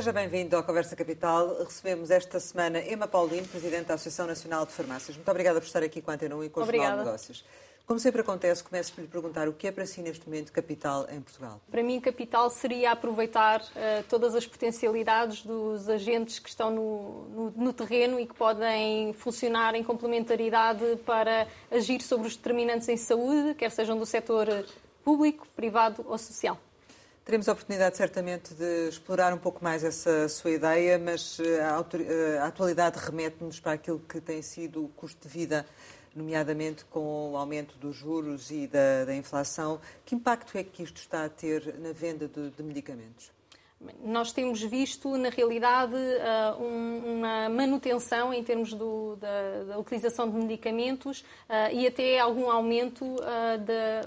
Seja bem-vindo ao Conversa Capital. Recebemos esta semana Emma Paulino, Presidente da Associação Nacional de Farmácias. Muito obrigada por estar aqui com a Antena 1 e com o Jornal de Negócios. Como sempre acontece, começo por lhe perguntar o que é para si neste momento capital em Portugal. Para mim, capital seria aproveitar uh, todas as potencialidades dos agentes que estão no, no, no, terreno e que podem funcionar em complementaridade para agir sobre os determinantes em saúde, quer sejam do setor público, privado ou social. Teremos a oportunidade, certamente, de explorar um pouco mais essa sua ideia, mas eh, eh, a atualidade remete-nos para aquilo que tem sido o custo de vida, nomeadamente com o aumento dos juros e da, da inflação. Que impacto é que isto está a ter na venda de, de medicamentos? Nós temos visto, na realidade, eh, uma manutenção em termos do, da, da, utilização de medicamentos e até algum aumento da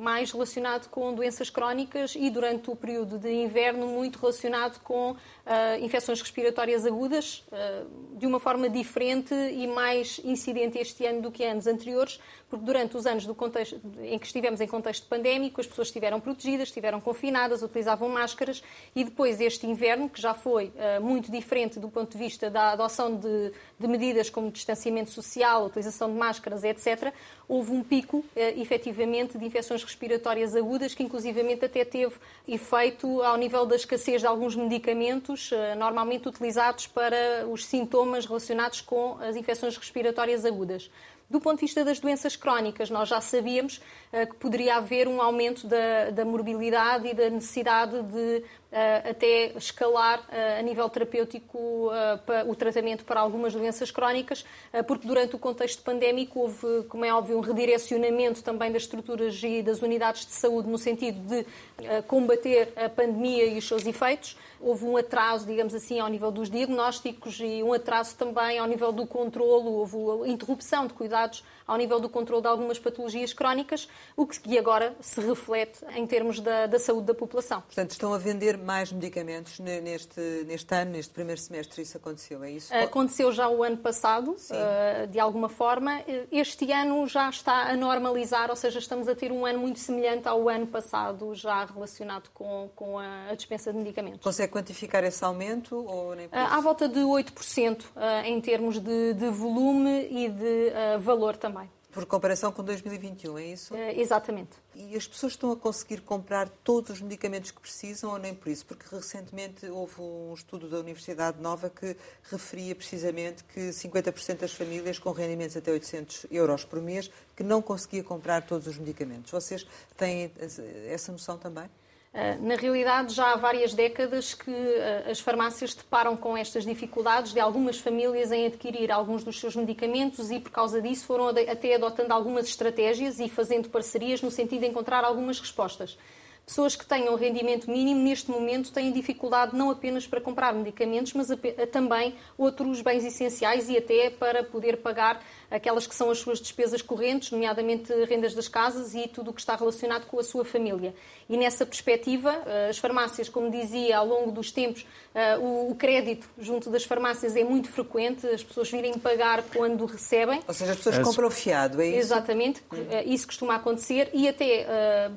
mais relacionado com doenças crónicas e durante o período de inverno muito relacionado com uh, infecções respiratórias agudas, uh, de uma forma diferente e mais incidente este ano do que anos anteriores, porque durante os anos contexto, em que estivemos em contexto pandémico, as pessoas estiveram protegidas, estiveram confinadas, utilizavam máscaras e depois este inverno, que já foi uh, muito diferente do ponto de vista da adoção de, de medidas como distanciamento social, utilização de máscaras, etc., houve um pico, uh, efetivamente, de infecções respiratórias agudas, que inclusivamente até teve efeito ao nível da escassez de alguns medicamentos, uh, normalmente utilizados para os sintomas relacionados com as infecções respiratórias agudas. Do ponto de vista das doenças crónicas, nós já sabíamos uh, que poderia haver um aumento da, da morbilidade e da necessidade de até escalar uh, a nível terapêutico o tratamento para algumas doenças crónicas, porque durante o contexto pandémico houve, como é óbvio, um redirecionamento também das estruturas e das unidades de saúde no sentido de combater a pandemia e os seus efeitos. Houve um atraso, digamos assim, ao nível dos diagnósticos e um atraso também ao nível do controlo, houve interrupção de cuidados ao nível do controle de algumas patologias crónicas, o que agora se reflete em termos da, da saúde da população. Portanto, estão a vender mais medicamentos neste, neste ano, neste primeiro semestre, isso aconteceu, é isso? Aconteceu já o ano passado, uh, de alguma forma. Este ano já está a normalizar, ou seja, estamos a ter um ano muito semelhante ao ano passado, já relacionado com, com a, dispensa de medicamentos. Consegue quantificar esse aumento ou nem uh, À volta de 8% uh, em termos de, de volume e de valor também. Por comparação com 2021, é isso? É, exatamente. E as pessoas estão a conseguir comprar todos os medicamentos que precisam ou nem por isso? Porque recentemente houve um estudo da Universidade Nova que referia precisamente que 50% das famílias com rendimentos até 800 euros por mês que não conseguia comprar todos os medicamentos. Vocês têm essa noção também? Ah, na realidade, já há várias décadas que ah, as farmácias deparam com estas dificuldades de algumas famílias em adquirir alguns dos seus medicamentos e, por causa disso, foram até adotando algumas estratégias e fazendo parcerias no sentido de encontrar algumas respostas. Pessoas que tenham rendimento mínimo, neste momento, têm dificuldade não apenas para comprar medicamentos, mas também outros bens essenciais e até para poder pagar aquelas que são as suas despesas correntes, nomeadamente rendas das casas e tudo o que está relacionado com a sua família. E nessa perspectiva, eh, as farmácias, como dizia, ao longo dos tempos, eh, o crédito junto das farmácias é muito frequente, as pessoas virem pagar quando recebem. Ou seja, as pessoas compram fiado, é isso? Exatamente, eh, isso costuma acontecer e até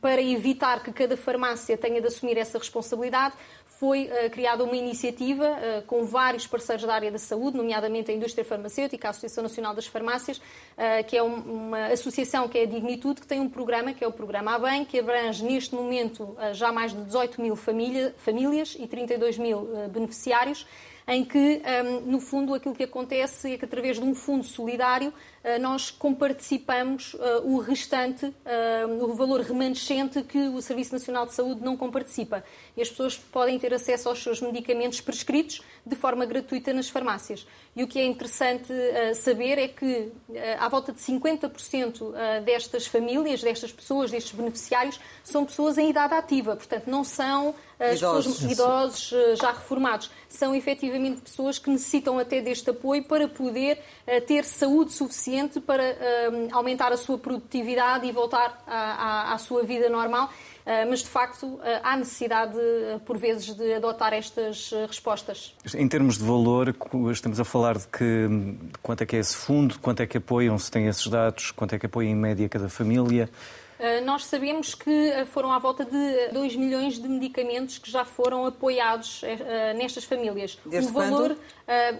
para evitar que cada farmácia tenha de assumir essa responsabilidade, foi uh, criada uma iniciativa uh, com vários parceiros da área da saúde, nomeadamente a indústria farmacêutica, a Associação Nacional das Farmácias, uh, que é um, uma associação que é a Dignitude, que tem um programa, que é o programa ABEM, que abrange neste momento já mais de 18 mil família, famílias e 32 mil beneficiários em que, no fundo, aquilo que acontece é que, através de um fundo solidário, ah, nós comparticipamos ah, o restante, o valor remanescente que o Serviço Nacional de Saúde não comparticipa. E as pessoas podem ter acesso aos seus medicamentos prescritos de forma gratuita nas farmácias. E o que é interessante uh, saber é que uh, à volta de 50% uh, destas famílias, destas pessoas, destes beneficiários, são pessoas em idade ativa. Portanto, não são idosos, pessoas, idosos já reformados. São efetivamente pessoas que necessitam até deste apoio para poder ter saúde suficiente para aumentar a sua produtividade e voltar à, à, à sua vida normal mas de facto ah, há necessidade, ah, por vezes, de adotar estas respostas. Em termos de valor, estamos a falar de que quanto é que é esse fundo, quanto é que apoiam, se tem esses dados, quanto é que apoia em média cada família. Nós sabemos que foram à volta de 2 milhões de medicamentos que já foram apoiados uh, nestas famílias. Desde o valor,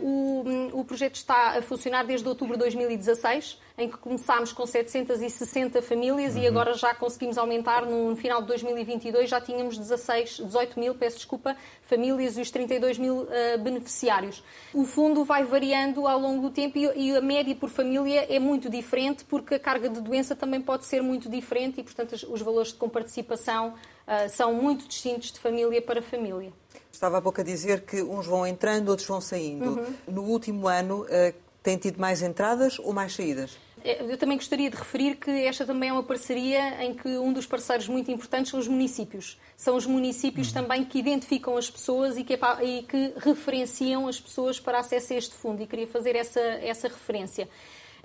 o, o projeto está a funcionar desde outubro de 2016 em que começámos com 760 famílias uhum. e agora já conseguimos aumentar no, final de 2022, já tínhamos 16, 18 mil, peço desculpa, famílias e os 32 mil uh, beneficiários. O fundo vai variando ao longo do tempo e, e, a média por família é muito diferente porque a carga de doença também pode ser muito diferente e, portanto, os, os valores de comparticipação uh, são muito distintos de família para família. Estava há pouco a dizer que uns vão entrando, outros vão saindo. Uhum. No último ano, uh, tem tido mais entradas ou mais saídas? É, eu também gostaria de referir que esta também é uma parceria em que um dos parceiros muito importantes são os municípios. São os municípios uhum. também que identificam as pessoas e que, e que referenciam as pessoas para acesso a este fundo. E queria fazer essa, essa referência.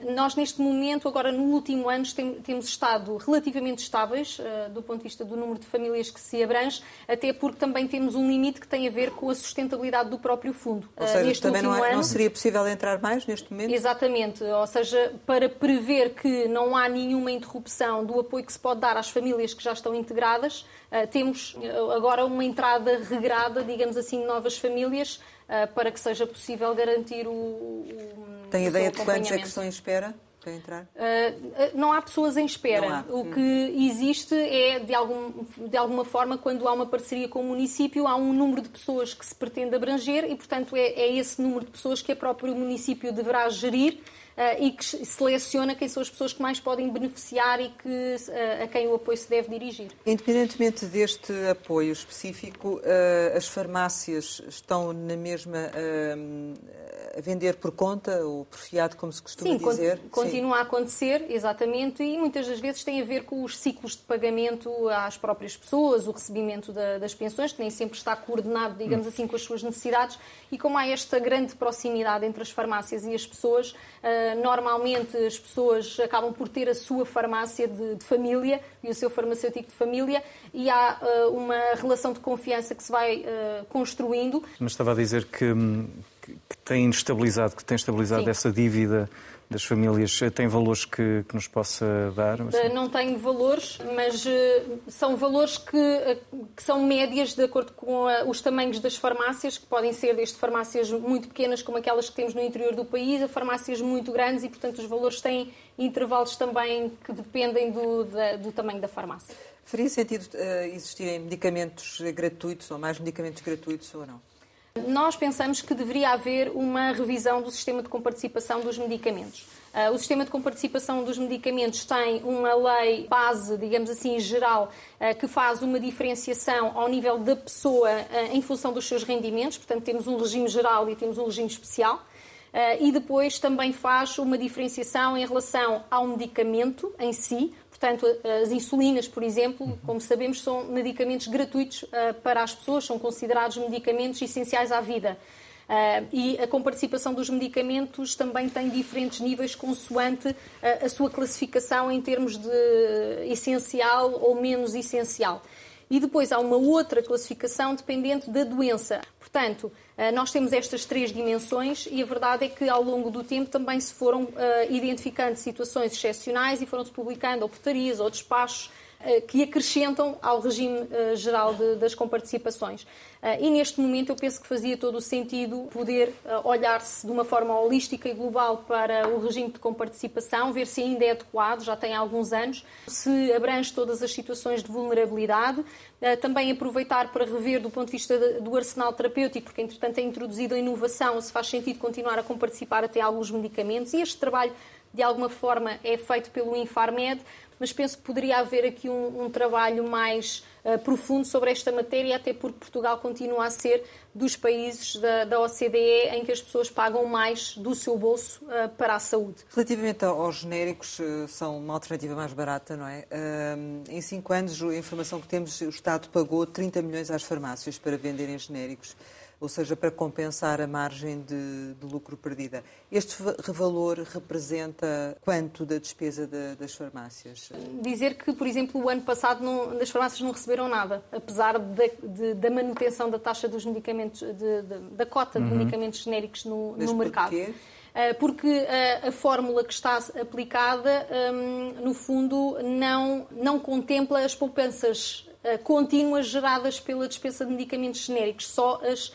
Nós, neste momento, agora no último ano, temos estado relativamente estáveis uh, do ponto de vista do número de famílias que se abrange, até porque também temos um limite que tem a ver com a sustentabilidade do próprio fundo. Ou seja, uh, também não, há, ano, não, seria possível entrar mais neste momento? Exatamente. Ou seja, para prever que não há nenhuma interrupção do apoio que se pode dar às famílias que já estão integradas, uh, temos agora uma entrada regrada, digamos assim, de novas famílias para que seja possível garantir o, o tem ideia de quantos é que estão em espera? para entrar? Uh, não há pessoas em espera. O hum. que existe é, de, algum, de alguma forma, quando há uma parceria com o município, há um número de pessoas que se pretende abranger e, portanto, é, é esse número de pessoas que o próprio município deverá gerir e que seleciona quem são as pessoas que mais podem beneficiar e que, uh, a quem o apoio se deve dirigir. Independentemente deste apoio específico, uh, as farmácias estão na mesma a vender por conta ou por fiado, como se costuma Sim, dizer? Sim, continua a acontecer, exatamente, e muitas das vezes tem a ver com os ciclos de pagamento às próprias pessoas, o recebimento da, das pensões, que nem sempre está coordenado, digamos hum. assim, com as suas necessidades, e como há esta grande proximidade entre as farmácias e as pessoas, normalmente as pessoas acabam por ter a sua farmácia de, de família e o seu farmacêutico de família, e há uh, uma relação de confiança que se vai uh, construindo. Mas estava a dizer que hum, que tem estabilizado, que tem estabilizado Sim. essa dívida das famílias tem valores que, que, nos possa dar? Eh, não tenho valores, mas eh, são valores que, eh, que são médias de acordo com os tamanhos das farmácias, que podem ser desde farmácias muito pequenas, como aquelas que temos no interior do país, a farmácias muito grandes e, portanto, os valores têm intervalos também que dependem do, da, do tamanho da farmácia. Faria sentido uh, existirem medicamentos gratuitos ou mais medicamentos gratuitos ou não? Nós pensamos que deveria haver uma revisão do sistema de comparticipação dos medicamentos. Uh, o sistema de comparticipação dos medicamentos tem uma lei base, digamos assim, geral, uh, que faz uma diferenciação ao nível da pessoa uh, em função dos seus rendimentos. Portanto, temos um regime geral e temos um regime especial. e depois também faz uma diferenciação em relação ao medicamento em si, Portanto, as insulinas, por exemplo, como sabemos, são medicamentos gratuitos uh, para as pessoas, são considerados medicamentos essenciais à vida. Uh, e a comparticipação dos medicamentos também tem diferentes níveis consoante uh, a sua classificação em termos de essencial ou menos essencial. E depois há uma outra classificação dependente da doença. Portanto, eh, nós temos estas três dimensões e a verdade é que ao longo do tempo também se foram uh, identificando situações excepcionais e foram-se publicando ou portarias ou despachos que acrescentam ao regime uh, geral de, das comparticipações. E neste momento eu penso que fazia todo o sentido poder olhar-se de uma forma holística e global para o regime de comparticipação, ver se ainda é adequado, já tem alguns anos, se abrange todas as situações de vulnerabilidade, também aproveitar para rever do ponto de vista do arsenal terapêutico, porque entretanto é introduzida a inovação, se faz sentido continuar a comparticipar até alguns medicamentos e este trabalho de alguma forma é feito pelo Infarmed, mas penso que poderia haver aqui um, um trabalho mais uh, profundo sobre esta matéria, até porque Portugal continua a ser dos países da, da OCDE em que as pessoas pagam mais do seu bolso uh, para a saúde. Relativamente aos genéricos, uh, são uma alternativa mais barata, não é? em cinco anos, a informação que temos, o Estado pagou 30 milhões às farmácias para venderem genéricos ou seja, para compensar a margem de, de lucro perdida. Este valor representa quanto da despesa de, das farmácias? Dizer que, por exemplo, o ano passado não, as farmácias não receberam nada, apesar de, da manutenção da taxa dos medicamentos, da cota uhum. de medicamentos genéricos no, no mercado. Porquê? porque a, a, fórmula que está aplicada, um, no fundo, não, não contempla as poupanças uh, contínuas geradas pela dispensa de medicamentos genéricos, só as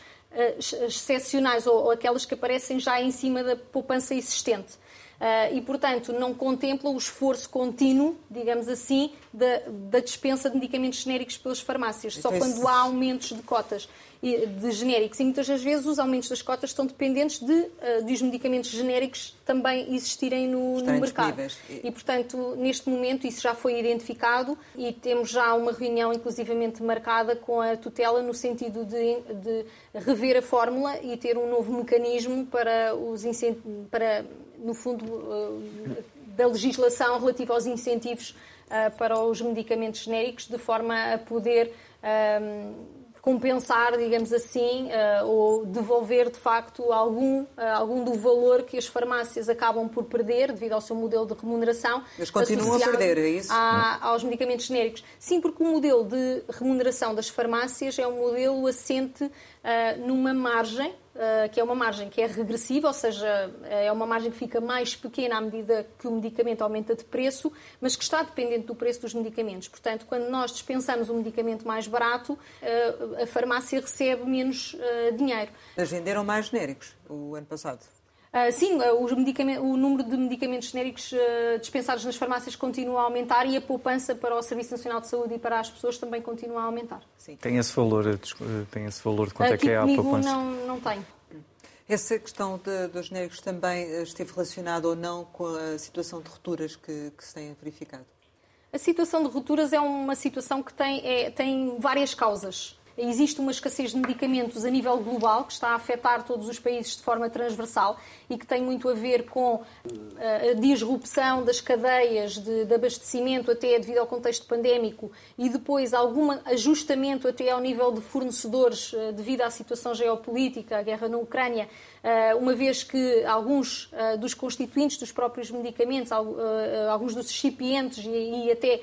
excepcionais ou, ou aquelas que aparecem já em cima da poupança existente. Uh, e, portanto, não contempla o esforço contínuo, digamos assim, da, da dispensa de medicamentos genéricos pelas farmácias, só então, quando há aumentos de cotas de genéricos. E muitas das vezes os aumentos das cotas estão dependentes de, uh, de os medicamentos genéricos também existirem no, no mercado. E... e, portanto, neste momento isso já foi identificado e temos já uma reunião inclusivamente marcada com a tutela no sentido de, de rever a fórmula e ter um novo mecanismo para os para no fundo uh, da legislação relativa aos incentivos uh, para os medicamentos genéricos de forma a poder compensar, digamos assim, uh, ou devolver de facto algum, uh, algum do valor que as farmácias acabam por perder devido ao seu modelo de remuneração. Mas continuam a perder, é isso? A, aos medicamentos genéricos. Sim, porque o modelo de remuneração das farmácias é um modelo assente uh, numa margem que é uma margem que é regressiva, ou seja, eh, é uma margem que fica mais pequena à medida que o medicamento aumenta de preço, mas que está dependente do preço dos medicamentos. Portanto, quando nós dispensamos um medicamento mais barato, eh, a farmácia recebe menos dinheiro. Mas venderam mais genéricos o ano passado? Uh, sim, uh, o número de medicamentos genéricos uh, dispensados nas farmácias continua a aumentar e a poupança para o Serviço Nacional de Saúde e para as pessoas também continua a aumentar. Sim. Tem esse valor, tem esse valor de quanto é que é a poupança? Não, não tem. Essa questão de, dos genéricos também esteve relacionada ou não com a situação de rupturas que, que se tem verificado? A situação de rupturas é uma situação que tem, é, tem várias causas. Existe uma escassez de medicamentos a nível global que está a afetar todos os países de forma transversal e que tem muito a ver com eh, a disrupção das cadeias de, de abastecimento até devido ao contexto pandémico e depois algum ajustamento até ao nível de fornecedores eh, devido à situação geopolítica, a guerra na Ucrânia, eh, uma vez que alguns dos constituintes dos próprios medicamentos, alguns dos recipientes e até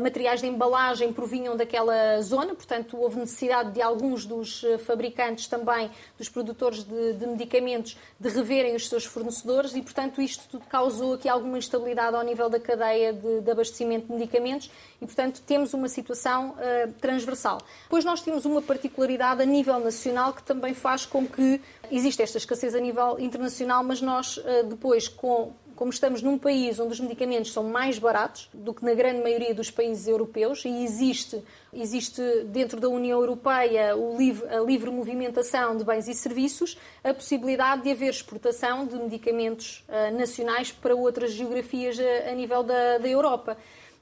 materiais de embalagem provinham daquela zona, portanto, houve necessidade de alguns dos eh, fabricantes também, dos produtores de, de, medicamentos, de reverem os seus fornecedores e, portanto, isto tudo causou aqui alguma instabilidade ao nível da cadeia de, de abastecimento de medicamentos e, portanto, temos uma situação uh, transversal. Depois nós temos uma particularidade a nível nacional que também faz com que exista esta escassez a nível internacional, mas nós uh, depois, com como estamos num país onde os medicamentos são mais baratos do que na grande maioria dos países europeus e existe, existe dentro da União Europeia livre, a livre movimentação de bens e serviços, a possibilidade de haver exportação de medicamentos uh, nacionais para outras geografias a, eh, a nível da, da Europa.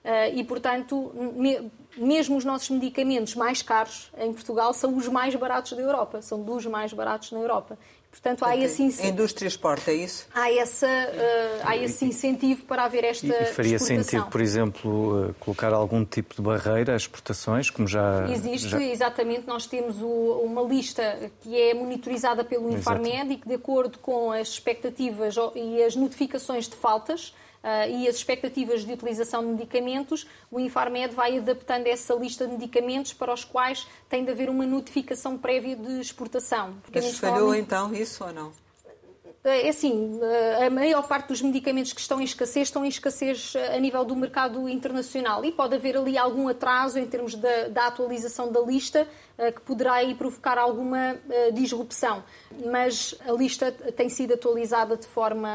Uh, e, portanto, me, mesmo os nossos medicamentos mais caros em Portugal são os mais baratos da Europa, são dos mais baratos na Europa. Portanto, há esse incentivo. A indústria exporta, é isso? Há, essa, uh, há esse incentivo para haver esta. E, faria exportação. sentido, por exemplo, uh, colocar algum tipo de barreira às exportações, como já. Existe, já... exatamente. Nós temos o, uma lista que é monitorizada pelo Infarmed e que, de acordo com as expectativas e as notificações de faltas, uh, e as expectativas de utilização de medicamentos, o Infarmed vai adaptando essa lista de medicamentos para os quais tem de haver uma notificação prévia de exportação. Mas falhou então isso ou não? É assim, a maior parte dos medicamentos que estão em escassez estão em escassez a nível do mercado internacional e pode haver ali algum atraso em termos da, da atualização da lista eh, que poderá aí provocar alguma eh, disrupção. Mas a lista tem sido atualizada de forma,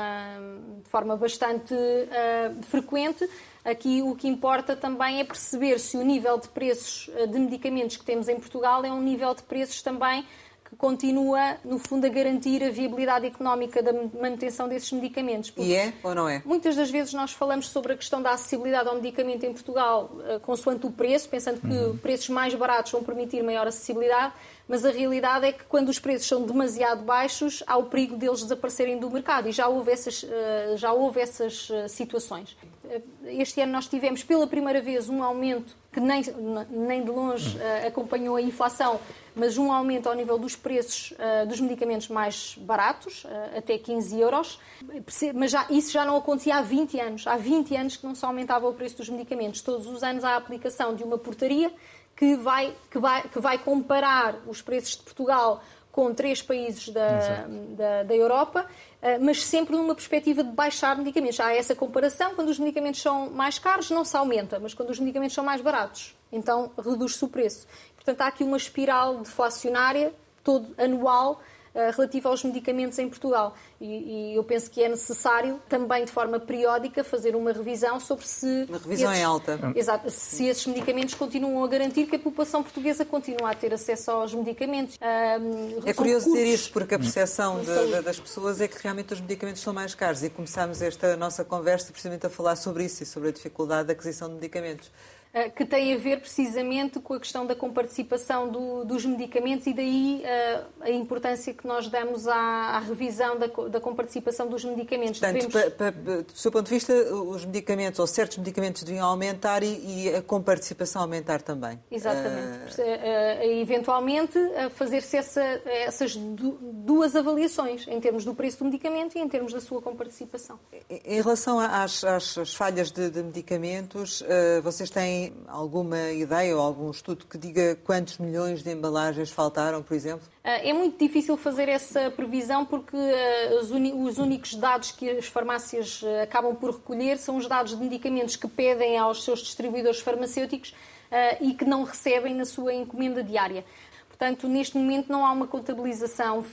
de forma bastante uh, frequente. Aqui o que importa também é perceber se o nível de preços de medicamentos que temos em Portugal é um nível de preços também que continua, no fundo, a garantir a viabilidade económica da manutenção desses medicamentos. E é ou não é? Muitas das vezes nós falamos sobre a questão da acessibilidade ao medicamento em Portugal, uh, consoante o preço, pensando que uhum. preços mais baratos vão permitir maior acessibilidade, mas a realidade é que quando os preços são demasiado baixos, há o perigo deles desaparecerem do mercado e já houve essas, uh, já houve essas uh, situações. Este ano nós tivemos pela primeira vez um aumento que nem, nem de longe acompanhou a inflação, mas um aumento ao nível dos preços dos medicamentos mais baratos, até 15 euros. Mas já, isso já não acontecia há 20 anos. Há 20 anos que não se aumentava o preço dos medicamentos. Todos os anos há a aplicação de uma portaria que vai, que vai, que vai comparar os preços de Portugal com três países da, da, da, Europa, eh, mas sempre numa perspectiva de baixar medicamentos. Há essa comparação, quando os medicamentos são mais caros, não se aumenta, mas quando os medicamentos são mais baratos, então reduz-se o preço. Portanto, há aqui uma espiral deflacionária todo anual eh, relativa aos medicamentos em Portugal. E, e, eu penso que é necessário também, de forma periódica, fazer uma revisão sobre se. Uma revisão esses, em alta. Exato, se esses medicamentos continuam a garantir que a população portuguesa continua a ter acesso aos medicamentos. Um, é curioso dizer isso, porque a percepção de, de, das pessoas é que realmente os medicamentos são mais caros. E começámos esta nossa conversa precisamente a falar sobre isso e sobre a dificuldade da aquisição de medicamentos. Eh, que tem a ver precisamente com a questão da comparticipação do, dos medicamentos e daí uh, a importância que nós damos à, à revisão da, da, comparticipação dos medicamentos. Portanto, Devemos... pa, pa, do seu ponto de vista, os medicamentos ou certos medicamentos deviam aumentar e, e a comparticipação aumentar também. Exatamente. Uh... Uh, eventualmente, fazer-se essa, essas duas avaliações, em termos do preço do medicamento e em termos da sua comparticipação. Em relação às, às, às falhas de, de medicamentos, vocês têm alguma ideia ou algum estudo que diga quantos milhões de embalagens faltaram, por exemplo? Ah, é muito difícil fazer essa previsão porque ah, os únicos dados que as farmácias ah, acabam por recolher são os dados de medicamentos que pedem aos seus distribuidores farmacêuticos e que não recebem na sua encomenda diária. Portanto, neste momento não há uma contabilização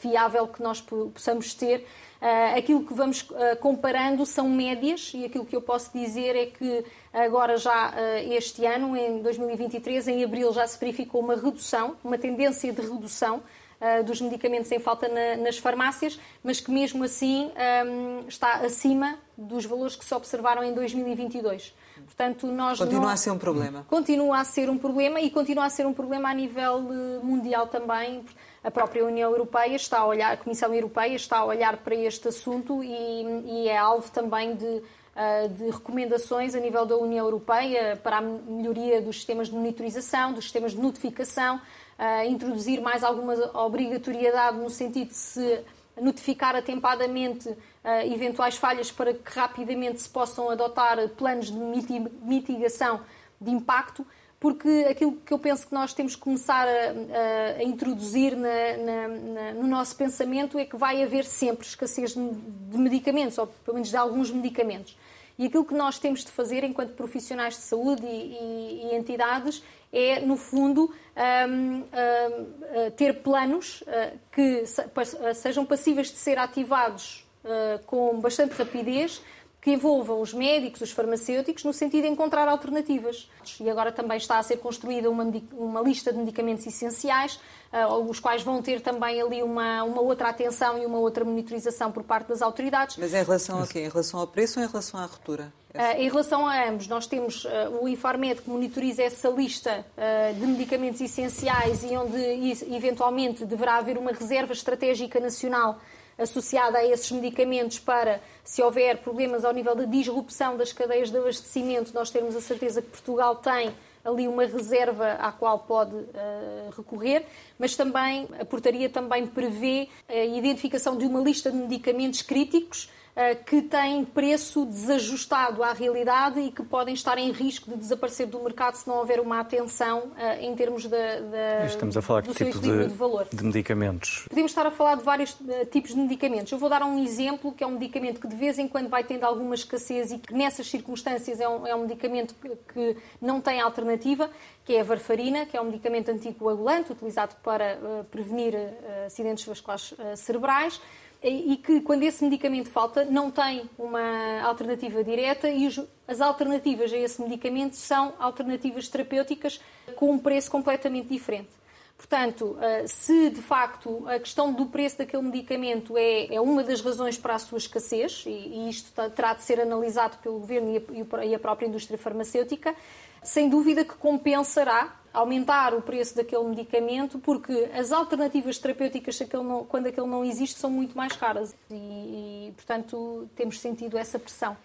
fiável que nós possamos ter Uh, aquilo que vamos uh, comparando são médias e aquilo que eu posso dizer é que agora já este ano, em 2023, em abril já se verificou uma redução, uma tendência de redução dos medicamentos em falta na, nas farmácias, mas que mesmo assim um, está acima dos valores que se observaram em 2022. Portanto, nós continua não... a ser um problema. Continua a ser um problema e continua a ser um problema a nível mundial também a própria União Europeia está a olhar, a Comissão Europeia está a olhar para este assunto e, e é alvo também de, uh, de recomendações a nível da União Europeia para a melhoria dos sistemas de monitorização, dos sistemas de notificação, uh, introduzir mais alguma obrigatoriedade no sentido de se notificar atempadamente eventuais falhas para que rapidamente se possam adotar planos de mitigação de impacto porque aquilo que eu penso que nós temos que começar a, a, introduzir na, na, na, no nosso pensamento é que vai haver sempre escassez de medicamentos, ou pelo menos de alguns medicamentos. E aquilo que nós temos de fazer enquanto profissionais de saúde e, e, e entidades é, no fundo, um, um, ter planos uh, que sejam passíveis de ser ativados com bastante rapidez que envolvam os médicos, os farmacêuticos, no sentido de encontrar alternativas. E agora também está a ser construída uma, uma lista de medicamentos essenciais, uh, os quais vão ter também ali uma, uma outra atenção e uma outra monitorização por parte das autoridades. Mas em relação a quê? Em relação ao preço ou em relação à ruptura? Uh, em relação a ambos, nós temos uh, o Infarmed que monitoriza essa lista uh, de medicamentos essenciais e onde eventualmente deverá haver uma reserva estratégica nacional associada a esses medicamentos para, se houver problemas ao nível da disrupção das cadeias de abastecimento, nós termos a certeza que Portugal tem ali uma reserva à qual pode uh, recorrer, mas também a portaria também prevê a identificação de uma lista de medicamentos críticos que têm preço desajustado à realidade e que podem estar em risco de desaparecer do mercado se não houver uma atenção eh, em termos da, da Estamos a falar do que tipo de, de, valor. de medicamentos? Podemos estar a falar de vários eh, tipos de medicamentos. Eu vou dar um exemplo que é um medicamento que de vez em quando vai tendo alguma escassez e que nessas circunstâncias é um, é um medicamento que, que não tem alternativa, que é a varfarina, que é um medicamento anticoagulante utilizado para uh, prevenir uh, acidentes vasculares uh, cerebrais e que quando esse medicamento falta não tem uma alternativa direta e as alternativas a esse medicamento são alternativas terapêuticas com um preço completamente diferente. Portanto, eh, se de facto a questão do preço daquele medicamento é, é uma das razões para a sua escassez, e, isto terá de ser analisado pelo governo e a própria indústria farmacêutica, sem dúvida que compensará aumentar o preço daquele medicamento, porque as alternativas terapêuticas, quando aquele não existe, são muito mais caras. E, e portanto, temos sentido essa pressão.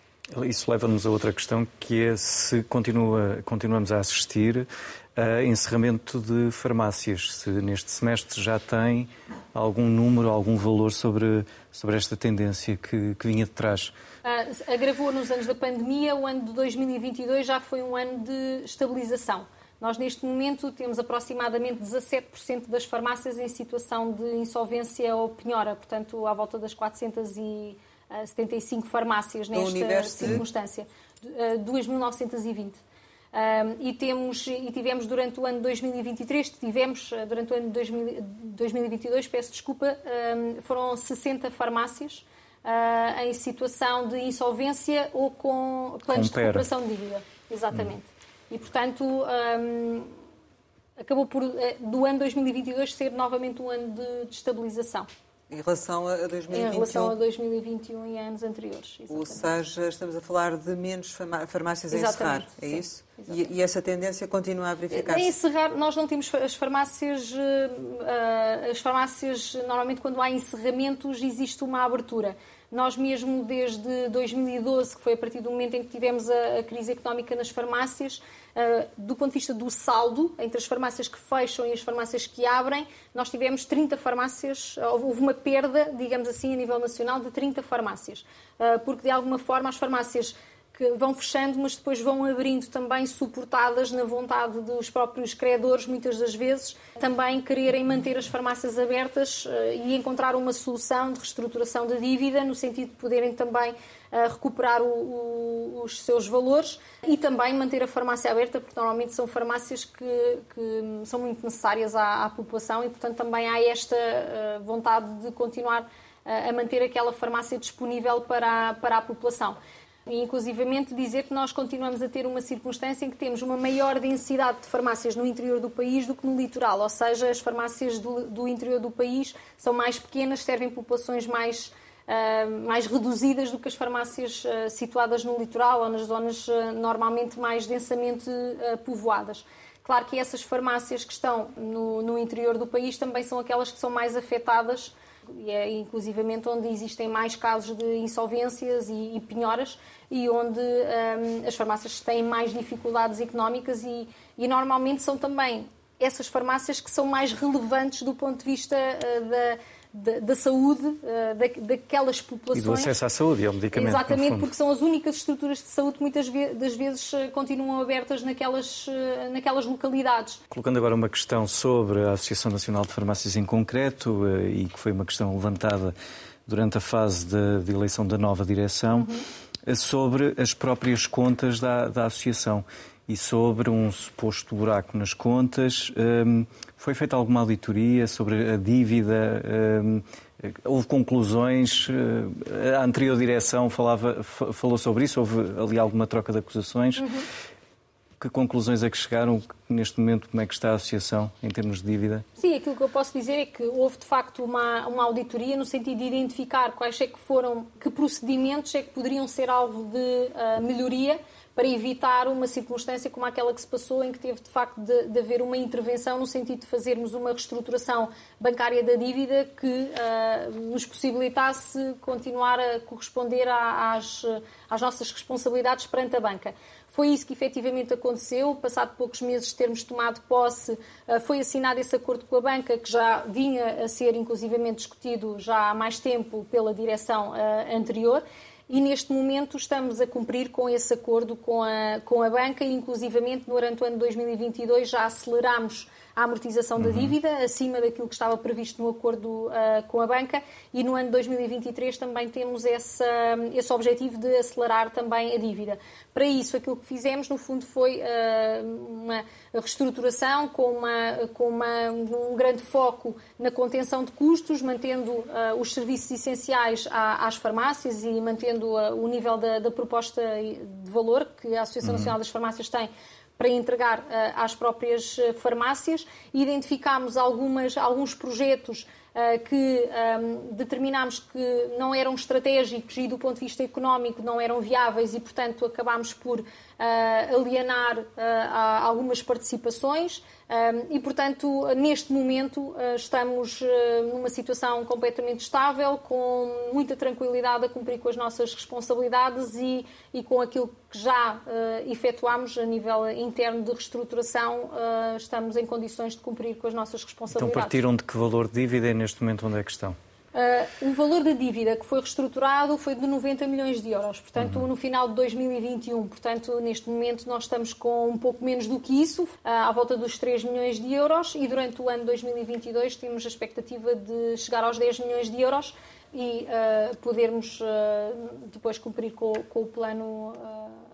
Isso leva-nos a outra questão, que é se continua, continuamos a assistir a encerramento de farmácias. Se neste semestre já tem algum número, algum valor sobre, sobre esta tendência que, que vinha de trás. Uh, agravou nos anos da pandemia, o ano de 2022 já foi um ano de estabilização Nós, neste momento, temos aproximadamente 17% das farmácias em situação de insolvência ou penhora, portanto, à volta das 475 farmácias nesta circunstância. 2.920. Um, e, temos, e tivemos durante o ano de 2023, tivemos durante o ano de 2022, peço desculpa, um, foram 60 farmácias uh, em situação de insolvência ou com planos com de recuperação de dívida. Exatamente. Hum. E, portanto, um, acabou por, eh, do ano 2022 ser novamente um ano de, de estabilização. Em relação a 2021? Em relação a 2021 e anos anteriores. Exatamente. Ou seja, estamos a falar de menos farmácias a encerrar, é sim, isso? E, e, essa tendência continua a verificar-se? Em encerrar, nós não temos as farmácias, eh, as farmácias, normalmente quando há encerramentos existe uma abertura. Nós mesmo desde 2012, que foi a partir do momento em que tivemos a, a crise económica nas farmácias, uh, do ponto de vista do saldo, entre as farmácias que fecham e as farmácias que abrem, nós tivemos 30 farmácias, houve uma perda, digamos assim, a nível nacional de 30 farmácias. Uh, porque de alguma forma as farmácias que vão fechando, mas depois vão abrindo também, suportadas na vontade dos próprios credores, muitas das vezes, também quererem manter as farmácias abertas eh, e encontrar uma solução de reestruturação da dívida, no sentido de poderem também eh, recuperar o, o, os seus valores e também manter a farmácia aberta, porque normalmente são farmácias que, que são muito necessárias à, à, população e, portanto, também há esta eh, vontade de continuar a manter aquela farmácia disponível para a, para a população. Inclusivamente, dizer que nós continuamos a ter uma circunstância em que temos uma maior densidade de farmácias no interior do país do que no litoral, ou seja, as farmácias do, do interior do país são mais pequenas, servem populações mais, uh, mais reduzidas do que as farmácias uh, situadas no litoral ou nas zonas uh, normalmente mais densamente povoadas. Claro que essas farmácias que estão no, no interior do país também são aquelas que são mais afetadas e é inclusivamente onde existem mais casos de insolvências e, e penhoras e onde um, as farmácias têm mais dificuldades económicas e, e, normalmente são também essas farmácias que são mais relevantes do ponto de vista uh, da da, da saúde uh, da, daquelas populações. E do acesso à saúde e ao medicamento. Exatamente, porque são as únicas estruturas de saúde que muitas das vezes uh, continuam abertas naquelas, uh, naquelas localidades. Colocando agora uma questão sobre a Associação Nacional de Farmácias em concreto, e que foi uma questão levantada durante a fase de, de eleição da nova direção, uhum. sobre as próprias contas da, da associação e sobre um suposto buraco nas contas. Um, foi feita alguma auditoria sobre a dívida? Um, houve conclusões? A anterior direção falava, falou sobre isso? Houve ali alguma troca de acusações? Uhum. Que conclusões é que chegaram neste momento? Como é que está a associação em termos de dívida? Sim, aquilo que eu posso dizer é que houve de facto uma, uma auditoria no sentido de identificar quais é que foram, que procedimentos é que poderiam ser alvo de uh, melhoria para evitar uma circunstância como aquela que se passou, em que teve de facto de, de haver uma intervenção no sentido de fazermos uma reestruturação bancária da dívida que uh, nos possibilitasse continuar a corresponder às, às nossas responsabilidades perante a banca. Foi isso que efetivamente aconteceu. Passado poucos meses de termos tomado posse, ah, foi assinado esse acordo com a banca, que já vinha a ser inclusivamente discutido já há mais tempo pela direção ah, anterior e neste momento estamos a cumprir com esse acordo com a, com a banca. E inclusivamente durante o ano 2022 já aceleramos a amortização uhum. da dívida, acima daquilo que estava previsto no acordo uh, com a banca, e no ano de 2023 também temos essa, esse objetivo de acelerar também a dívida. Para isso, aquilo que fizemos, no fundo, foi uh, uma reestruturação com, uma, com uma, um grande foco na contenção de custos, mantendo uh, os serviços essenciais à, às farmácias e mantendo o nível da, da, proposta de valor que a Associação uhum. Nacional das Farmácias tem para entregar uh, às próprias eh, farmácias. Identificámos algumas, alguns projetos uh, que um, ehm, determinámos que não eram estratégicos e, do ponto de vista económico, não eram viáveis e, portanto, acabámos por uh, alienar uh, algumas participações e, portanto, neste momento uh, estamos numa situação completamente estável, com muita tranquilidade a cumprir com as nossas responsabilidades e, e com aquilo que já efetuámos a nível interno de reestruturação, estamos em condições de cumprir com as nossas responsabilidades. Então partiram de que valor de dívida e neste momento onde é que estão? Uh, o valor da dívida que foi reestruturado foi de 90 milhões de euros, portanto, uhum. no final de 2021. Portanto, neste momento, nós estamos com um pouco menos do que isso, uh, à volta dos 3 milhões de euros, e durante o ano 2022 temos a expectativa de chegar aos 10 milhões de euros e uh, podermos depois cumprir com, com o plano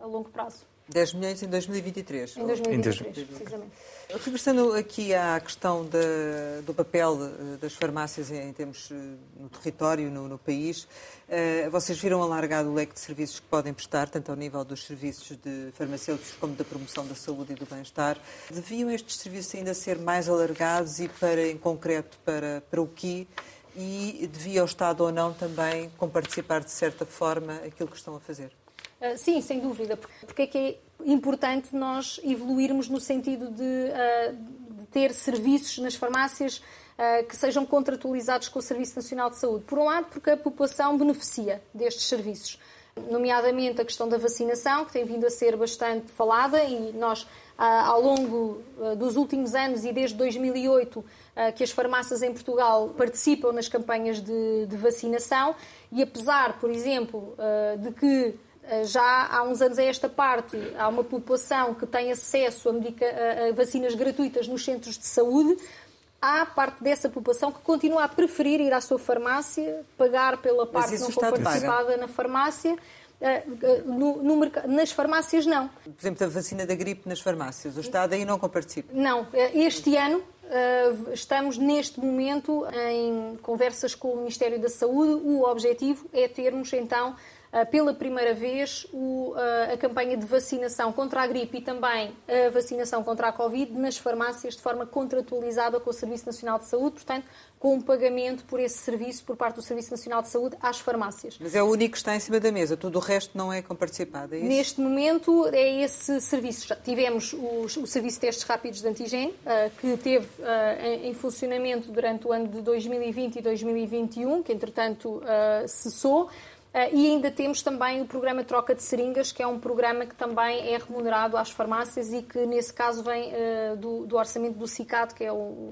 a longo prazo. 10 milhões em 2023. Em 2023, precisamente. Regressando aqui à questão de, do papel eh, das farmácias em, termos eh, no território, no, no país, uh, vocês viram alargado o leque de serviços que podem prestar, tanto ao nível dos serviços de farmacêuticos como da promoção da saúde e do bem-estar. Deviam estes serviços ainda ser mais alargados e, para, em concreto, para, para o que e devia o Estado ou não também comparticipar de certa forma aquilo que estão a fazer? Ah, sim, sem dúvida. Porque é que é importante nós evoluirmos no sentido de, uh, de ter serviços nas farmácias uh, que sejam contratualizados com o Serviço Nacional de Saúde. Por um lado, porque a população beneficia destes serviços, nomeadamente a questão da vacinação, que tem vindo a ser bastante falada e nós, ao longo dos últimos anos e desde 2008, que as farmácias em Portugal participam nas campanhas de, de vacinação e apesar, por exemplo, de que já há uns anos a esta parte, há uma população que tem acesso a, a, vacinas gratuitas nos centros de saúde. Há parte dessa população que continua a preferir ir à sua farmácia, pagar pela parte não participada na farmácia. Eh, eh, no, no, nas farmácias, não. Por exemplo, a vacina da gripe nas farmácias, o Estado aí não compartilha? Não. Este ano, estamos neste momento em conversas com o Ministério da Saúde. O objetivo é termos, então, pela primeira vez o, ah, a campanha de vacinação contra a gripe e também a vacinação contra a Covid nas farmácias de forma contratualizada com o Serviço Nacional de Saúde, portanto, com um pagamento por esse serviço por parte do Serviço Nacional de Saúde às farmácias. Mas é o único que está em cima da mesa, tudo o resto não é comparticipado, é isso? Neste momento é esse serviço. Já tivemos o, o Serviço de Testes Rápidos de Antigênio, uh, que teve uh, em, em, funcionamento durante o ano de 2020 e 2021, que entretanto uh, cessou. Uh, e ainda temos também o programa Troca de Seringas, que é um programa que também é remunerado às farmácias e que, nesse caso, vem uh, do, do, orçamento do CICAD, que é o.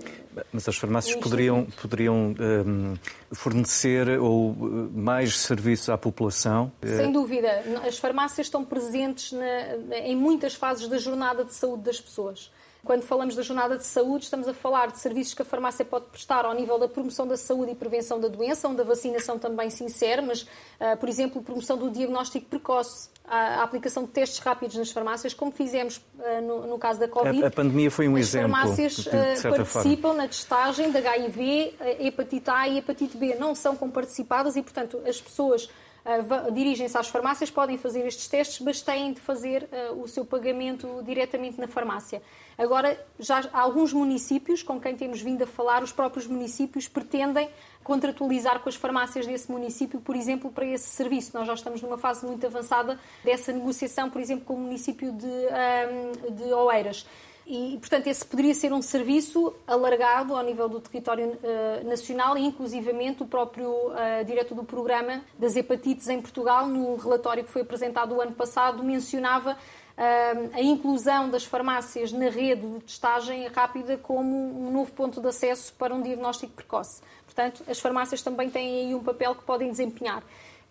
Mas as farmácias poderiam, poderiam um, fornecer ou mais serviços à população? Sem dúvida. As farmácias estão presentes na, em muitas fases da jornada de saúde das pessoas. Quando falamos da jornada de saúde, estamos a falar de serviços que a farmácia pode prestar ao nível da promoção da saúde e prevenção da doença, onde a vacinação também se insere, mas, uh, por exemplo, promoção do diagnóstico precoce, a, aplicação de testes rápidos nas farmácias, como fizemos uh, no, no, caso da Covid. A, a, pandemia foi um As exemplo. As farmácias uh, participam forma. na testagem de HIV, hepatite A e hepatite B. Não são comparticipadas e, portanto, as pessoas uh, dirigem-se às farmácias, podem fazer estes testes, mas têm de fazer uh, o seu pagamento diretamente na farmácia. Agora, já há alguns municípios com quem temos vindo a falar, os próprios municípios pretendem contratualizar com as farmácias desse município, por exemplo, para esse serviço. Nós já estamos numa fase muito avançada dessa negociação, por exemplo, com o município de, um, de Oeiras. E, portanto, esse poderia ser um serviço alargado ao nível do território uh, nacional e, inclusivamente, o próprio uh, diretor do programa das hepatites em Portugal, no relatório que foi apresentado o ano passado, mencionava uh, a inclusão das farmácias na rede de testagem rápida como um novo ponto de acesso para um diagnóstico precoce. Portanto, as farmácias também têm aí um papel que podem desempenhar.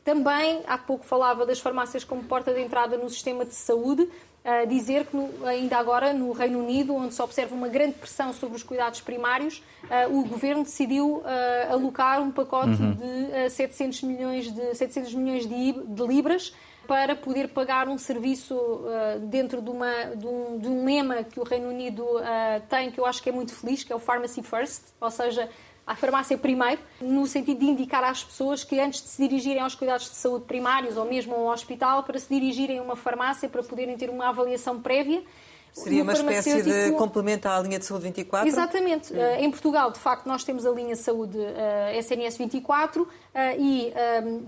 Também, há pouco falava das farmácias como porta de entrada no sistema de saúde uh, dizer que, no, ainda agora, no Reino Unido, onde se observa uma grande pressão sobre os cuidados primários, uh, o governo decidiu uh, alocar um pacote uhum. de, 700 milhões de 700 milhões de, de libras para poder pagar um serviço uh, dentro de, uma, de, um, de, um, lema que o Reino Unido uh, tem, que eu acho que é muito feliz, que é o Pharmacy First, ou seja, à farmácia primeiro, no sentido de indicar às pessoas que antes de se dirigirem aos cuidados de saúde primários ou mesmo ao hospital, para se dirigirem a uma farmácia para poderem ter uma avaliação prévia Seria uma espécie de complemento à linha de saúde 24? Exatamente. Hum. Em Portugal, de facto, nós temos a linha de saúde SNS 24 e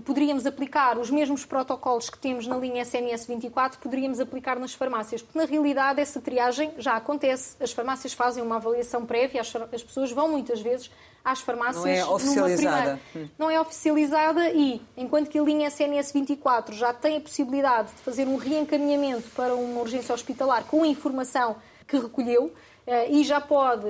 poderíamos aplicar os mesmos protocolos que temos na linha SNS 24, poderíamos aplicar nas farmácias, porque na realidade essa triagem já acontece. As farmácias fazem uma avaliação prévia, as pessoas vão muitas vezes às farmácias. Não é oficializada. Hum. Não é oficializada e, enquanto que a linha SNS 24 já tem a possibilidade de fazer um reencaminhamento para uma urgência hospitalar com a informação que recolheu, e já pode,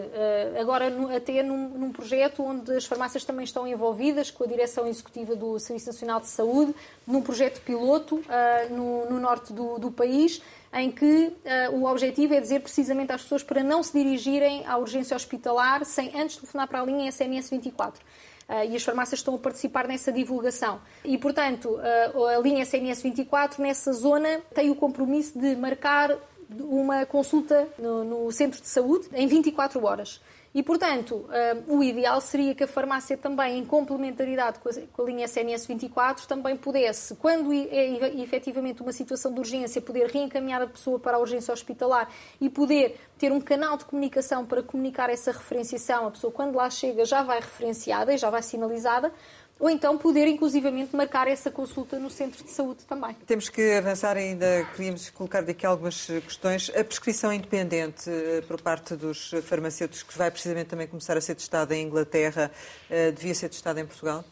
agora até num, num, projeto onde as farmácias também estão envolvidas, com a direção executiva do Serviço Nacional de Saúde, num projeto piloto no, no norte do, do país, em que uh, o objetivo é dizer precisamente às pessoas para não se dirigirem à urgência hospitalar sem antes telefonar para a linha SMS 24. Uh, e as farmácias estão a participar nessa divulgação. E, portanto, uh, a linha SMS 24, nessa zona, tem o compromisso de marcar uma consulta no, no centro de saúde em 24 horas. E, portanto, uh, o ideal seria que a farmácia também, em complementaridade com a linha SNS 24, também pudesse, quando é efetivamente uma situação de urgência, poder reencaminhar a pessoa para a urgência hospitalar e poder ter um canal de comunicação para comunicar essa referenciação. A pessoa, quando lá chega, já vai referenciada e já vai sinalizada, ou então poder inclusivamente marcar essa consulta no centro de saúde também. Temos que avançar ainda, queríamos colocar daqui algumas questões. A prescrição independente eh, por parte dos farmacêuticos, que vai precisamente também começar a ser testada em Inglaterra, eh, devia ser testada em Portugal?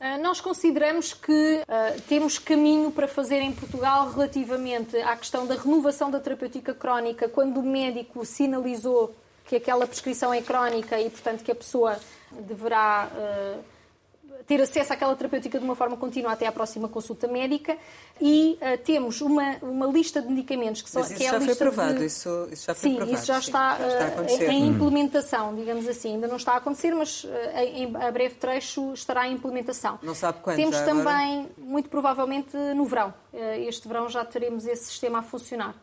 Eh, nós consideramos que uh, temos caminho para fazer em Portugal relativamente à questão da renovação da terapêutica crónica, quando o médico sinalizou que aquela prescrição é crónica e, portanto, que a pessoa deverá. Uh, ter acesso àquela terapêutica de uma forma contínua até à próxima consulta médica e uh, temos uma, uma lista de medicamentos que, são, Mas isso que é já a lista foi provado, de... isso, isso já foi sim. Isso já sim, está, já está uh, em implementação, digamos assim. Ainda não está a acontecer, mas uh, em, a breve trecho estará em implementação. Não sabe quando Temos também, agora? muito provavelmente, no verão. Este verão já teremos esse sistema a funcionar.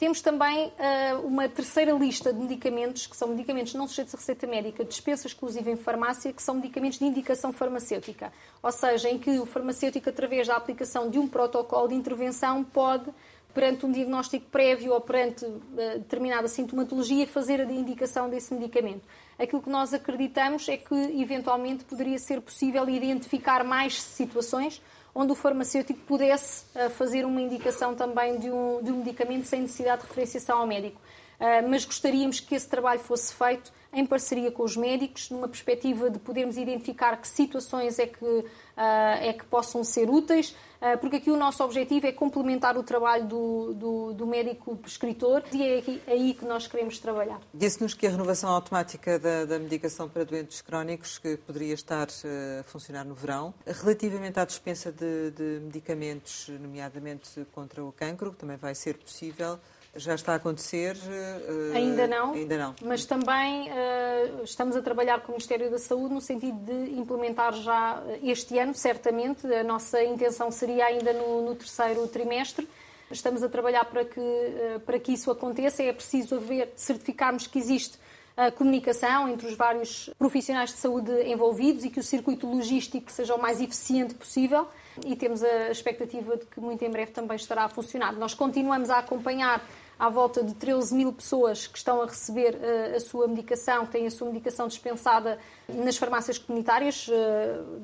Temos também uh, uma terceira lista de medicamentos, que são medicamentos não sujeitos a receita médica, dispensa exclusiva em farmácia, que são medicamentos de indicação farmacêutica. Ou seja, em que o farmacêutico, através da aplicação de um protocolo de intervenção, pode, perante um diagnóstico prévio ou perante uh, determinada sintomatologia, fazer a indicação desse medicamento. Aquilo que nós acreditamos é que, eventualmente, poderia ser possível identificar mais situações onde o farmacêutico pudesse uh, fazer uma indicação também de um, de um medicamento sem necessidade de referenciação ao médico. Uh, mas gostaríamos que esse trabalho fosse feito em parceria com os médicos, numa perspectiva de podermos identificar que situações é que, uh, é que possam ser úteis, porque aqui o nosso objetivo é complementar o trabalho do, do, do médico prescritor e é aqui, aí que nós queremos trabalhar. Disse-nos que a renovação automática da, da, medicação para doentes crónicos que poderia estar uh, a funcionar no verão. Relativamente à dispensa de, de medicamentos, nomeadamente contra o cancro, que também vai ser possível, já está a acontecer? Uh, ainda não. Ainda não. Mas também uh, estamos a trabalhar com o Ministério da Saúde no sentido de implementar já este ano, certamente. A nossa intenção seria ainda no, no terceiro trimestre. Estamos a trabalhar para que, uh, para que isso aconteça. É preciso haver, certificarmos que existe a comunicação entre os vários profissionais de saúde envolvidos e que o circuito logístico seja o mais eficiente possível e temos a expectativa de que muito em breve também estará a funcionar. Nós continuamos a acompanhar à volta de 13 mil pessoas que estão a receber uh, a sua medicação, que têm a sua medicação dispensada nas farmácias comunitárias, uh,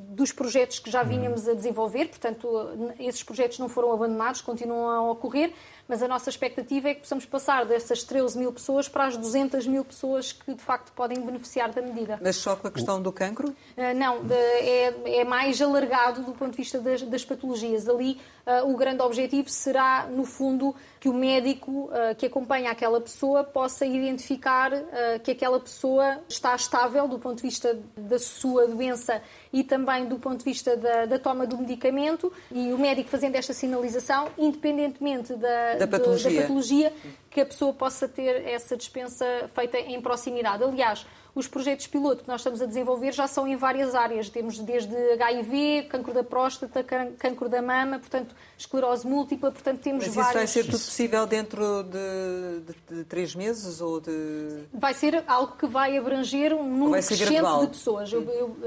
dos projetos que já vínhamos a desenvolver. Portanto, esses projetos não foram abandonados, continuam a ocorrer mas a nossa expectativa é que possamos passar dessas 13 mil pessoas para as 200 mil pessoas que de facto podem beneficiar da medida. Mas só com a questão do cancro? Uh, não, é, é, mais alargado do ponto de vista das, das patologias. Ali uh, o grande objetivo será, no fundo, que o médico que acompanha aquela pessoa possa identificar que aquela pessoa está estável do ponto de vista da sua doença e também do ponto de vista da, da toma do medicamento e o médico fazendo esta sinalização, independentemente da, da patologia. da patologia que a pessoa possa ter essa dispensa feita em proximidade. Aliás, os projetos piloto que nós estamos a desenvolver já são em várias áreas. Temos desde HIV, cancro da próstata, cancro da mama, portanto, esclerose múltipla, portanto, temos Mas várias... isso vai ser tudo possível dentro de, de, de, três meses ou de... Vai ser algo que vai abranger um número crescente gradual. de pessoas. Eu, eu uh,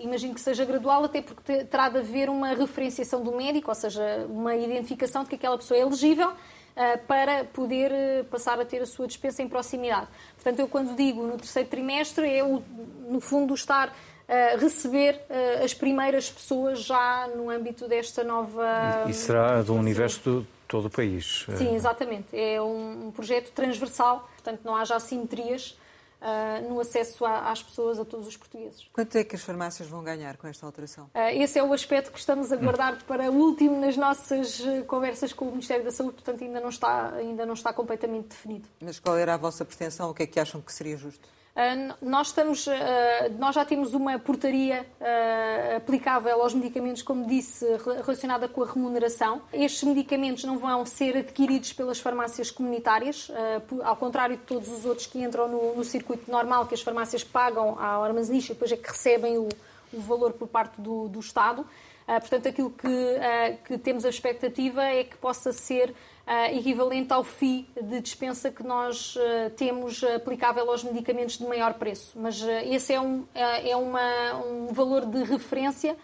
imagino que seja gradual, até porque terá de haver uma referenciação do médico, ou seja, uma identificação de que aquela pessoa é elegível para poder eh, passar a ter a sua dispensa em proximidade. Portanto, eu quando digo no terceiro trimestre, é, no fundo, estar a receber eh, as primeiras pessoas já no âmbito desta nova... E será do universo de todo o país? Sim, exatamente. É um projeto transversal, portanto, não há já simetrias uh, no acesso a, às pessoas, a todos os portugueses. Quanto é que as farmácias vão ganhar com esta alteração? Uh, esse é o aspecto que estamos a guardar para o último nas nossas conversas com o Ministério da Saúde, portanto ainda não está, ainda não está completamente definido. Mas qual era a vossa pretensão? O que é que acham que seria justo? Ah, nós, estamos, ah, nós já temos uma portaria ah, aplicável aos medicamentos, como disse, relacionada com a remuneração. Estes medicamentos não vão ser adquiridos pelas farmácias comunitárias, ao contrário de todos os outros que entram no, no circuito normal, que as farmácias pagam ao armazenista e depois é que recebem o, o valor por parte do, do Estado. Portanto, aquilo que, que temos a expectativa é que possa ser uh, equivalente ao FII de dispensa que nós uh, temos aplicável aos medicamentos de maior preço. Mas uh, esse é, um, é uma, um valor de referência.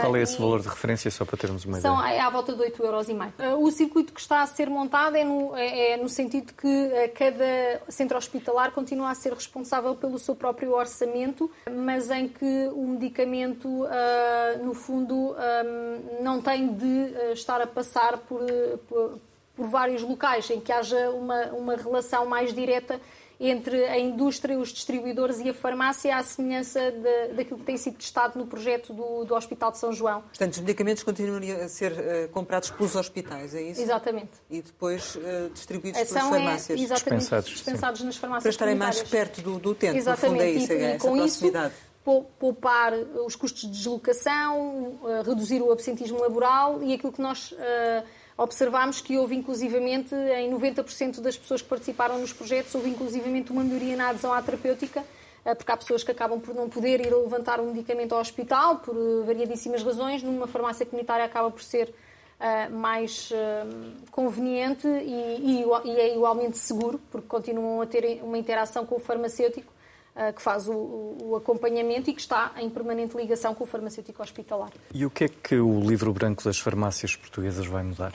Qual é esse valor de referência, só para termos uma são, ideia? É à volta de 8,5 euros. O circuito que está a ser montado é no, é, é no sentido que cada centro hospitalar continua a ser responsável pelo seu próprio orçamento, mas em que o medicamento, no fundo, não tem de estar a passar por, por por vários locais, em que haja uma, uma relação mais direta entre a indústria, os distribuidores e a farmácia, à semelhança de, daquilo que tem sido testado no projeto do, do Hospital de São João. Portanto, os medicamentos continuam a ser uh, comprados pelos hospitais, é isso? Exatamente. E depois uh, distribuídos pelas é farmácias. É, exatamente, dispensados, dispensados nas farmácias Para estarem mais perto do, do utente, exatamente. no fundo é isso, e, é e com proximidade. Isso, poupar os custos de deslocação, uh, reduzir o absentismo laboral e aquilo que nós observámos que houve inclusivamente, em 90% das pessoas que participaram nos projetos, houve inclusivamente uma melhoria na adesão à terapêutica, eh, porque há pessoas que acabam por não poder ir levantar um medicamento ao hospital, por eh, variadíssimas razões. Numa farmácia comunitária acaba por ser uh, mais uh, conveniente e, e, e, é igualmente seguro, porque continuam a ter uma interação com o farmacêutico que faz o, o, acompanhamento e que está em permanente ligação com o farmacêutico hospitalar. E o que é que o livro branco das farmácias portuguesas vai mudar?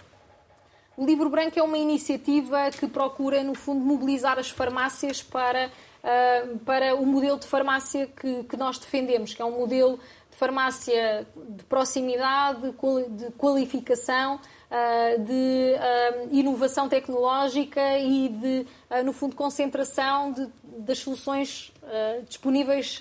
O Livro Branco é uma iniciativa que procura, no fundo, mobilizar as farmácias para, uh, para o modelo de farmácia que, que, nós defendemos, que é um modelo farmácia de proximidade, de qualificação, uh, de uh, inovação tecnológica e de, no fundo, concentração de, das soluções disponíveis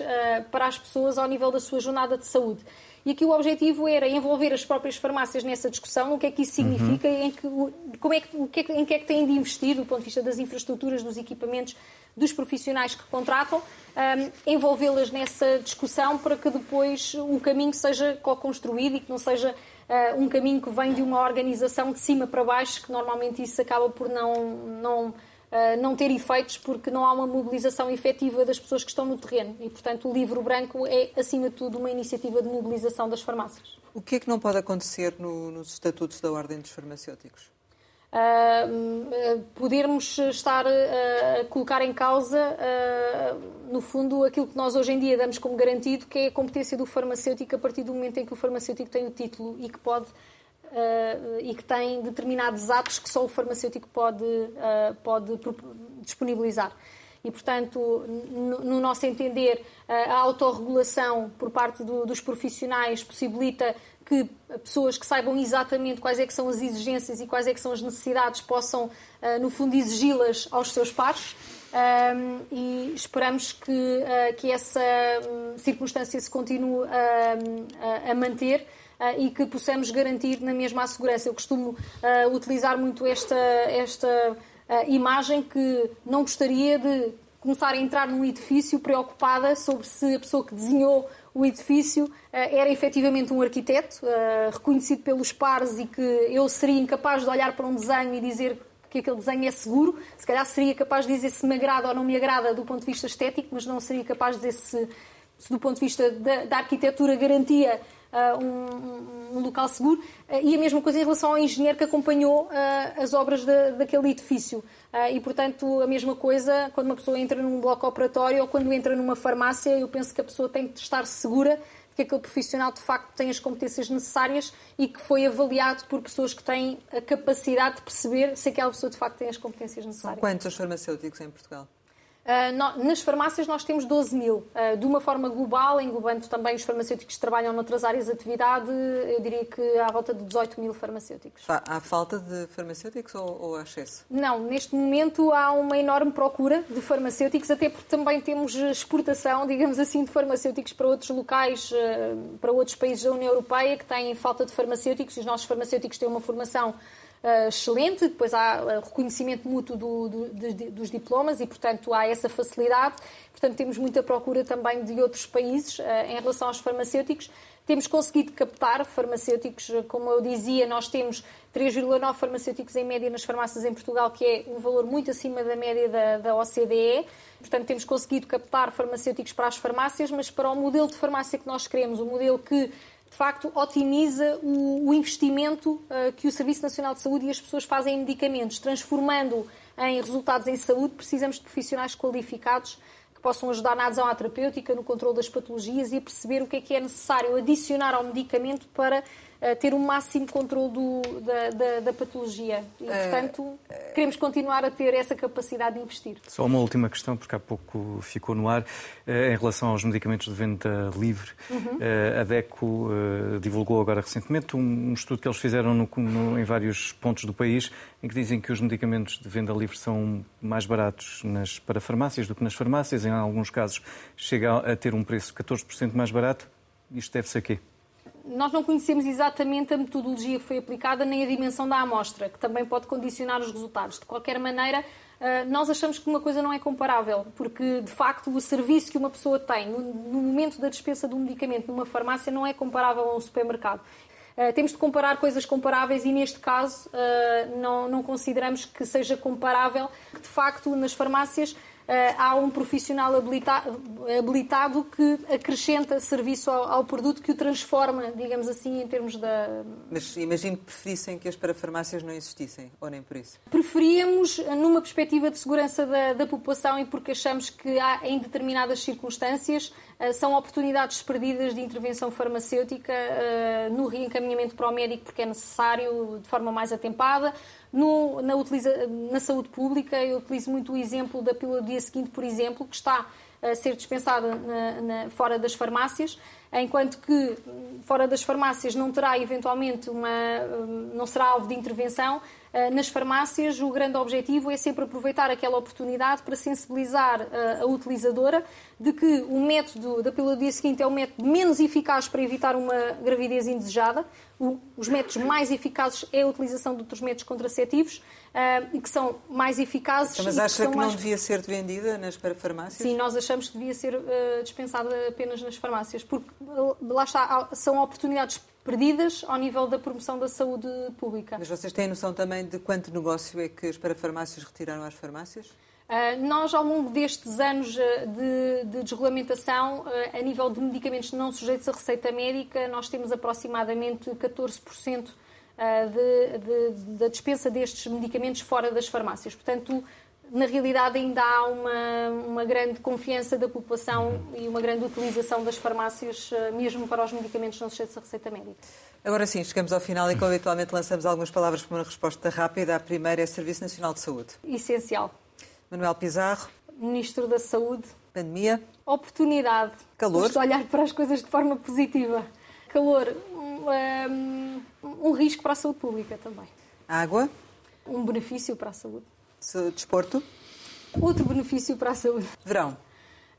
para as pessoas ao nível da sua jornada de saúde. E aqui o objetivo era envolver as próprias farmácias nessa discussão, o que é que isso uhum. significa, uhum. em, que, como é que, o que é, em que é que têm de investir do ponto de vista das infraestruturas, dos equipamentos, dos profissionais que contratam, um, envolvê-las nessa discussão para que depois o caminho seja co-construído e que não seja uh, um caminho que vem de uma organização de cima para baixo, que normalmente isso acaba por não, não eh, não ter efeitos porque não há uma mobilização efetiva das pessoas que estão no terreno. E, portanto, o livro branco é, acima de tudo, uma iniciativa de mobilização das farmácias. O que é que não pode acontecer no, nos estatutos da Ordem dos Farmacêuticos? Uh, podermos estar uh, a colocar em causa, uh, no fundo, aquilo que nós hoje em dia damos como garantido, que é a competência do farmacêutico a partir do momento em que o farmacêutico tem o título e que pode uh, e que tem determinados atos que só o farmacêutico pode, uh, pode disponibilizar. E, portanto, no, no nosso entender, a autorregulação por parte do, dos profissionais possibilita que pessoas que saibam exatamente quais é que são as exigências e quais é que são as necessidades possam, no fundo, exigi-las aos seus pares. Um, e esperamos que, que essa um, circunstância se continue a, a manter e que possamos garantir na mesma a segurança. Eu costumo uh, utilizar muito esta, esta uh, imagem que não gostaria de começar a entrar num edifício preocupada sobre se a pessoa que desenhou o edifício era efetivamente um arquiteto, reconhecido pelos pares e que eu seria incapaz de olhar para um desenho e dizer que aquele desenho é seguro. Se calhar seria capaz de dizer se me agrada ou não me agrada do ponto de vista estético, mas não seria capaz de dizer se, se do ponto de vista da, da arquitetura garantia um, um, local seguro. Uh, e a mesma coisa em relação ao engenheiro que acompanhou uh, as obras de, daquele edifício. e, portanto, a mesma coisa quando uma pessoa entra num bloco operatório ou quando entra numa farmácia, eu penso que a pessoa tem de estar segura de que aquele profissional de facto tem as competências necessárias e que foi avaliado por pessoas que têm a capacidade de perceber se aquela pessoa de facto tem as competências necessárias. São quantos os farmacêuticos em Portugal? Uh, nas farmácias nós temos 12 mil. Uh, de uma forma global, englobando também os farmacêuticos que trabalham noutras áreas de atividade, eu diria que há volta de 18 mil farmacêuticos. Há falta de farmacêuticos ou, ou há excesso? Não, neste momento há uma enorme procura de farmacêuticos, até porque também temos exportação, digamos assim, de farmacêuticos para outros locais, uh, para outros países da União Europeia que têm falta de farmacêuticos e os nossos farmacêuticos têm uma formação uh, excelente, depois há uh, reconhecimento mútuo do, do, de, dos diplomas e, portanto, há essa facilidade. Portanto, temos muita procura também de outros países uh, em relação aos farmacêuticos. Temos conseguido captar farmacêuticos, como eu dizia, nós temos 3,9 farmacêuticos em média nas farmácias em Portugal, que é um valor muito acima da média da, da OCDE. Portanto, temos conseguido captar farmacêuticos para as farmácias, mas para o modelo de farmácia que nós queremos, o modelo que de facto, otimiza o, o investimento uh, que o Serviço Nacional de Saúde e as pessoas fazem em medicamentos, transformando em resultados em saúde, precisamos de profissionais qualificados que possam ajudar na adesão à terapêutica, no controle das patologias e a perceber o que é que é necessário adicionar ao medicamento para ter o um máximo controle do, da, da, da, patologia. E, é, portanto, queremos continuar a ter essa capacidade de investir. Só uma última questão, porque há pouco ficou no ar, eh, em relação aos medicamentos de venda livre. Uhum. Eh, a DECO eh, divulgou agora recentemente um estudo que eles fizeram no, no, em vários pontos do país, em que dizem que os medicamentos de venda livre são mais baratos nas parafarmácias do que nas farmácias. Em alguns casos, chega a ter um preço 14% mais barato. Isto deve-se a quê? Nós não conhecemos exatamente a metodologia que foi aplicada nem a dimensão da amostra, que também pode condicionar os resultados. De qualquer maneira, eh, nós achamos que uma coisa não é comparável, porque de facto o serviço que uma pessoa tem no momento da dispensa de um medicamento numa farmácia não é comparável a um supermercado. Uh, temos de comparar coisas comparáveis e, neste caso, uh, não, não, consideramos que seja comparável. De facto, nas farmácias eh, há um profissional habilitado, habilitado que acrescenta serviço ao, ao, produto, que o transforma, digamos assim, em termos da. Mas imagino que preferissem que as parafarmácias não existissem, ou nem por isso? Preferíamos, numa perspectiva de segurança da, da população e porque achamos que há, em determinadas circunstâncias, eh, são oportunidades perdidas de intervenção farmacêutica eh, no reencaminhamento para o médico, porque é necessário de forma mais atempada no, na, utiliza, na saúde pública, eu utilizo muito o exemplo da pílula do dia seguinte, por exemplo, que está a ser dispensada na, na, fora das farmácias, enquanto que fora das farmácias não terá eventualmente uma, não será alvo de intervenção, nas farmácias, o grande objetivo é sempre aproveitar aquela oportunidade para sensibilizar eh, a utilizadora de que o método da pílula do dia seguinte é o método menos eficaz para evitar uma gravidez indesejada. Os métodos mais eficazes é a utilização de outros métodos contraceptivos eh, e que são mais eficazes. Mas acha que, que não mais... devia ser vendida nas farmácias? Sim, nós achamos que devia ser dispensada apenas nas farmácias, porque lá está, são oportunidades perdidas ao nível da promoção da saúde pública. Mas vocês têm noção também de quanto negócio é que as parafarmácias retiraram às farmácias? Uh, nós, ao longo destes anos ah, de, de desregulamentação, uh, a nível de medicamentos não sujeitos à receita médica, nós temos aproximadamente 14% da dispensa destes medicamentos fora das farmácias. Portanto, na realidade ainda há uma, uma grande confiança da população e uma grande utilização das farmácias, eh, mesmo para os medicamentos não sujeitos à receita médica. Agora sim, chegamos ao final e, como habitualmente, lançamos algumas palavras para uma resposta rápida. A primeira é Serviço Nacional de Saúde. Essencial. Manuel Pizarro. Ministro da Saúde. Pandemia. Oportunidade. Calor. Vamos olhar para as coisas de forma positiva. Calor. Um, um, um risco para a saúde pública também. Água. Um benefício para a saúde desporto? Outro benefício para a saúde. Verão?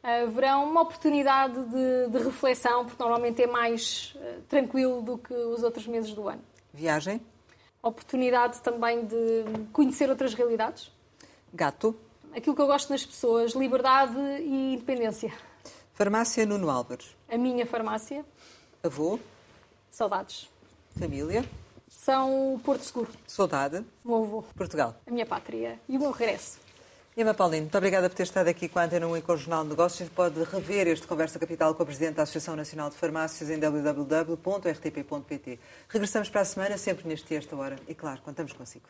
Uh, verão, uma oportunidade de, de, reflexão, porque normalmente é mais uh, tranquilo do que os outros meses do ano. Viagem? Oportunidade também de conhecer outras realidades. Gato? Aquilo que eu gosto nas pessoas, liberdade e independência. Farmácia Nuno Álvares? A minha farmácia. Avô? Saudades. Família? São Porto Seguro. Saudade. Meu avô. Portugal. A minha pátria. E o meu regresso. Emma Paulino, muito obrigada por ter estado aqui com a Antena 1 e com o Jornal de Negócios. Pode rever este Conversa Capital com a Presidente da Associação Nacional de Farmácias em www.rtp.pt. Regressamos para a semana, sempre neste e esta hora. E claro, contamos consigo.